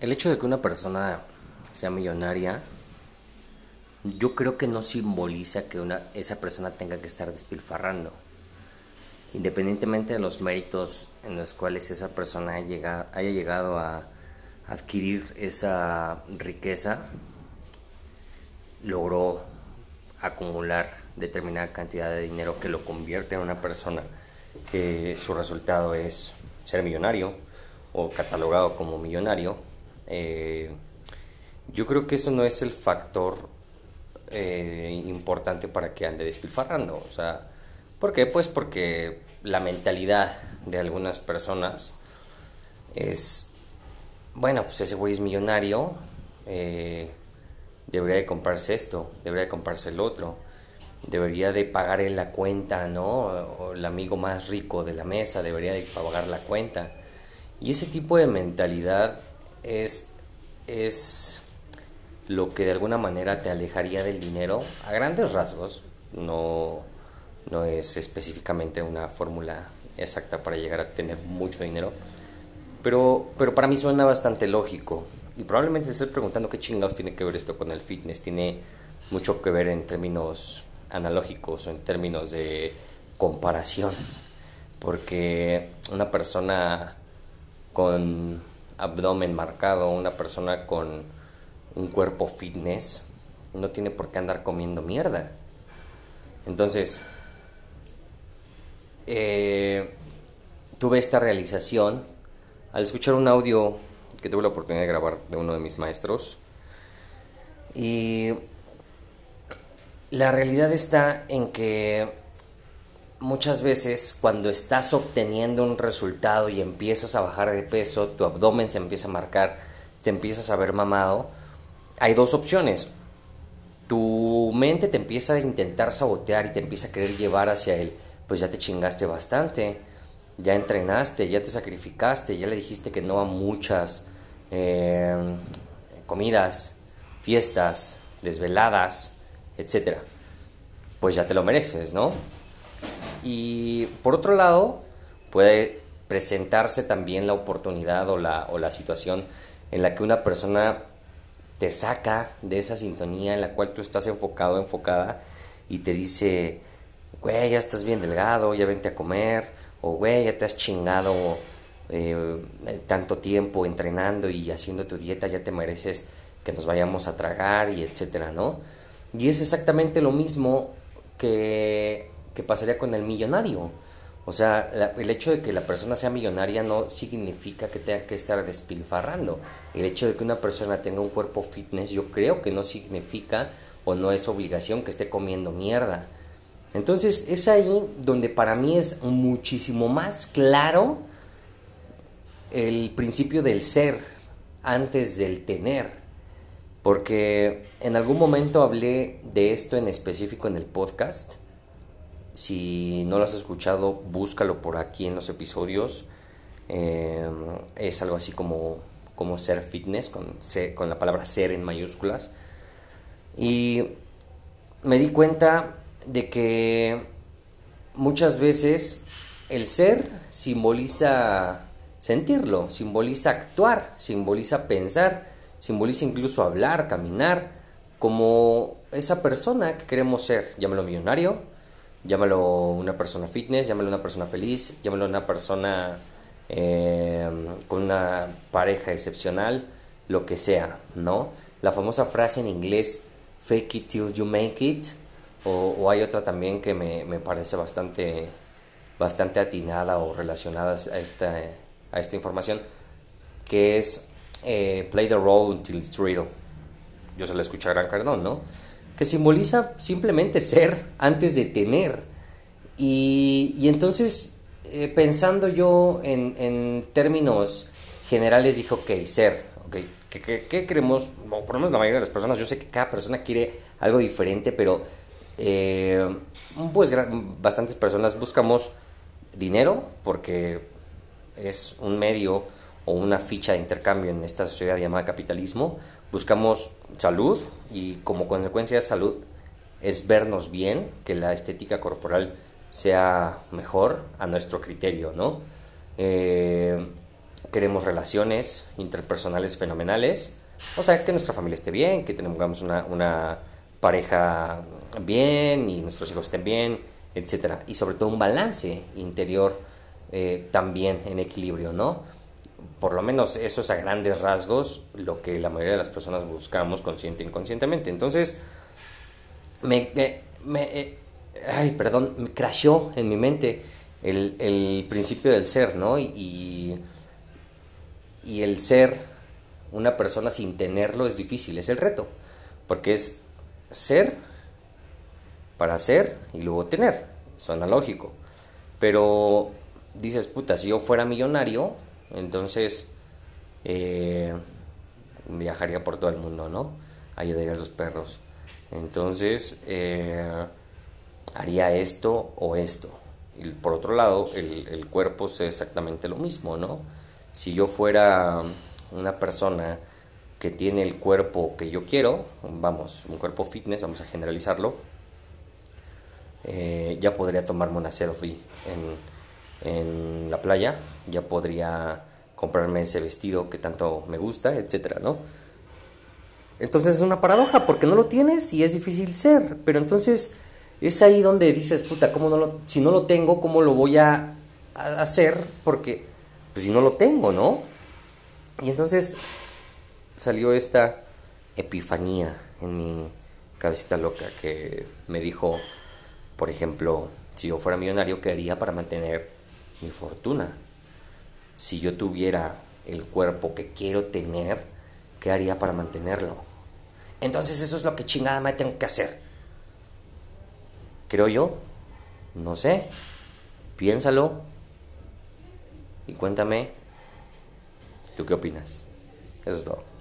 El hecho de que una persona sea millonaria, yo creo que no simboliza que una, esa persona tenga que estar despilfarrando. Independientemente de los méritos en los cuales esa persona haya llegado a adquirir esa riqueza, logró acumular determinada cantidad de dinero que lo convierte en una persona que su resultado es ser millonario o catalogado como millonario eh, yo creo que eso no es el factor eh, importante para que ande despilfarrando. O sea, ¿por qué? Pues porque la mentalidad de algunas personas es, bueno, pues ese güey es millonario, eh, debería de comprarse esto, debería de comprarse el otro, debería de pagar en la cuenta, ¿no? O el amigo más rico de la mesa debería de pagar la cuenta. Y ese tipo de mentalidad es, es lo que de alguna manera te alejaría del dinero a grandes rasgos. No, no es específicamente una fórmula exacta para llegar a tener mucho dinero. Pero, pero para mí suena bastante lógico. Y probablemente te estés preguntando qué chingados tiene que ver esto con el fitness. Tiene mucho que ver en términos analógicos o en términos de comparación. Porque una persona con abdomen marcado, una persona con un cuerpo fitness, no tiene por qué andar comiendo mierda. Entonces, eh, tuve esta realización al escuchar un audio que tuve la oportunidad de grabar de uno de mis maestros. Y la realidad está en que muchas veces cuando estás obteniendo un resultado y empiezas a bajar de peso, tu abdomen se empieza a marcar, te empiezas a ver mamado, hay dos opciones. Tu mente te empieza a intentar sabotear y te empieza a querer llevar hacia él, pues ya te chingaste bastante, ya entrenaste, ya te sacrificaste, ya le dijiste que no a muchas eh, comidas, fiestas, desveladas, etc. Pues ya te lo mereces, ¿no? Y por otro lado, puede presentarse también la oportunidad o la, o la situación en la que una persona te saca de esa sintonía en la cual tú estás enfocado, enfocada, y te dice, güey, ya estás bien delgado, ya vente a comer, o güey, ya te has chingado eh, tanto tiempo entrenando y haciendo tu dieta, ya te mereces que nos vayamos a tragar y etcétera, ¿no? Y es exactamente lo mismo que que pasaría con el millonario. O sea, el hecho de que la persona sea millonaria no significa que tenga que estar despilfarrando. El hecho de que una persona tenga un cuerpo fitness, yo creo que no significa o no es obligación que esté comiendo mierda. Entonces es ahí donde para mí es muchísimo más claro el principio del ser antes del tener. Porque en algún momento hablé de esto en específico en el podcast si no lo has escuchado, búscalo por aquí en los episodios. Eh, es algo así como, como ser fitness, con, con la palabra ser en mayúsculas. Y me di cuenta de que muchas veces el ser simboliza sentirlo, simboliza actuar, simboliza pensar, simboliza incluso hablar, caminar, como esa persona que queremos ser, llámalo millonario, llámalo una persona fitness, llámalo una persona feliz, llámalo una persona eh, con una pareja excepcional, lo que sea, ¿no? La famosa frase en inglés, fake it till you make it, O, hay otra también que me, parece bastante, bastante atinada o relacionada a esta, a esta información, que es eh, Play the Role Until It's Real. Yo se la escuché a Gran Cardón, ¿no? Que simboliza simplemente ser antes de tener. Y, entonces, eh, pensando yo en, términos generales, dijo, ok, ser, ok, ¿qué, qué, queremos? por lo menos la mayoría de las personas, yo sé que cada persona quiere algo diferente, pero eh, pues bastantes personas buscamos dinero porque es un medio o una ficha de intercambio en esta sociedad llamada capitalismo. Buscamos salud y como consecuencia de salud es vernos bien, que la estética corporal sea mejor a nuestro criterio, ¿no? Eh, queremos relaciones interpersonales fenomenales, o sea, que nuestra familia esté bien, que tengamos una, pareja bien y nuestros hijos estén bien, etc. Y sobre todo un balance interior eh, también en equilibrio, ¿no? Por lo menos eso es a grandes rasgos lo que la mayoría de las personas buscamos consciente e inconscientemente. Entonces, me, eh, ay, perdón, me crashó en mi mente el, el principio del ser, ¿no? Y, y el ser una persona sin tenerlo es difícil, es el reto, porque es ser para ser y luego tener, suena lógico, pero dices, puta, si yo fuera millonario, entonces eh, viajaría por todo el mundo, ¿no? Ayudaría a los perros. Entonces, eh, haría esto o esto. Y por otro lado, el, cuerpo es exactamente lo mismo, ¿no? Si yo fuera una persona que tiene el cuerpo que yo quiero, vamos, un cuerpo fitness, vamos a generalizarlo, eh, ya podría tomarme una selfie en, en la playa, ya podría comprarme ese vestido que tanto me gusta, etcétera, ¿no? Entonces es una paradoja porque no lo tienes y es difícil ser, pero entonces es ahí donde dices, puta, ¿cómo no lo, si no lo tengo, ¿cómo lo voy a, hacer? Porque, pues si no lo tengo, ¿no? Y entonces salió esta epifanía en mi cabecita loca que me dijo, por ejemplo, si yo fuera millonario, ¿qué haría para mantener mi fortuna? Si yo tuviera el cuerpo que quiero tener, ¿qué haría para mantenerlo? Entonces eso es lo que chingada me tengo que hacer. Creo yo, no sé, piénsalo y cuéntame, ¿tú qué opinas? Eso es todo.